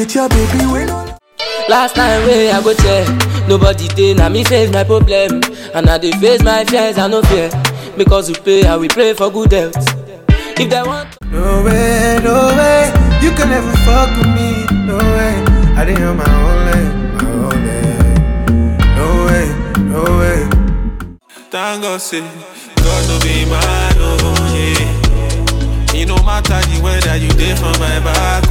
get your baby when Last time wey I go check, nobody did, na me face my problem. And I dey face my fears, I no fear. Because we pay, how we pray for good health. If they want No way, no way, you can never fuck with me. No way, I did on my own lane, my own lane. No way, no way. Thank God say God no be my oh yeah. It no matter the weather you dey from my back,